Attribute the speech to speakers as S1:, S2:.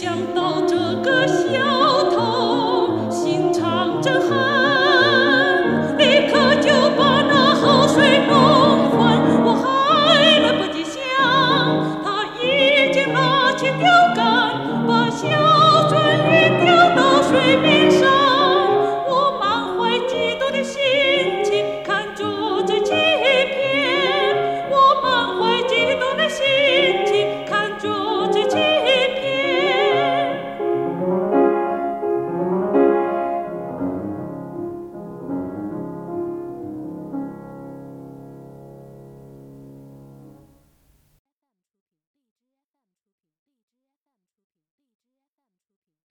S1: 想到这个小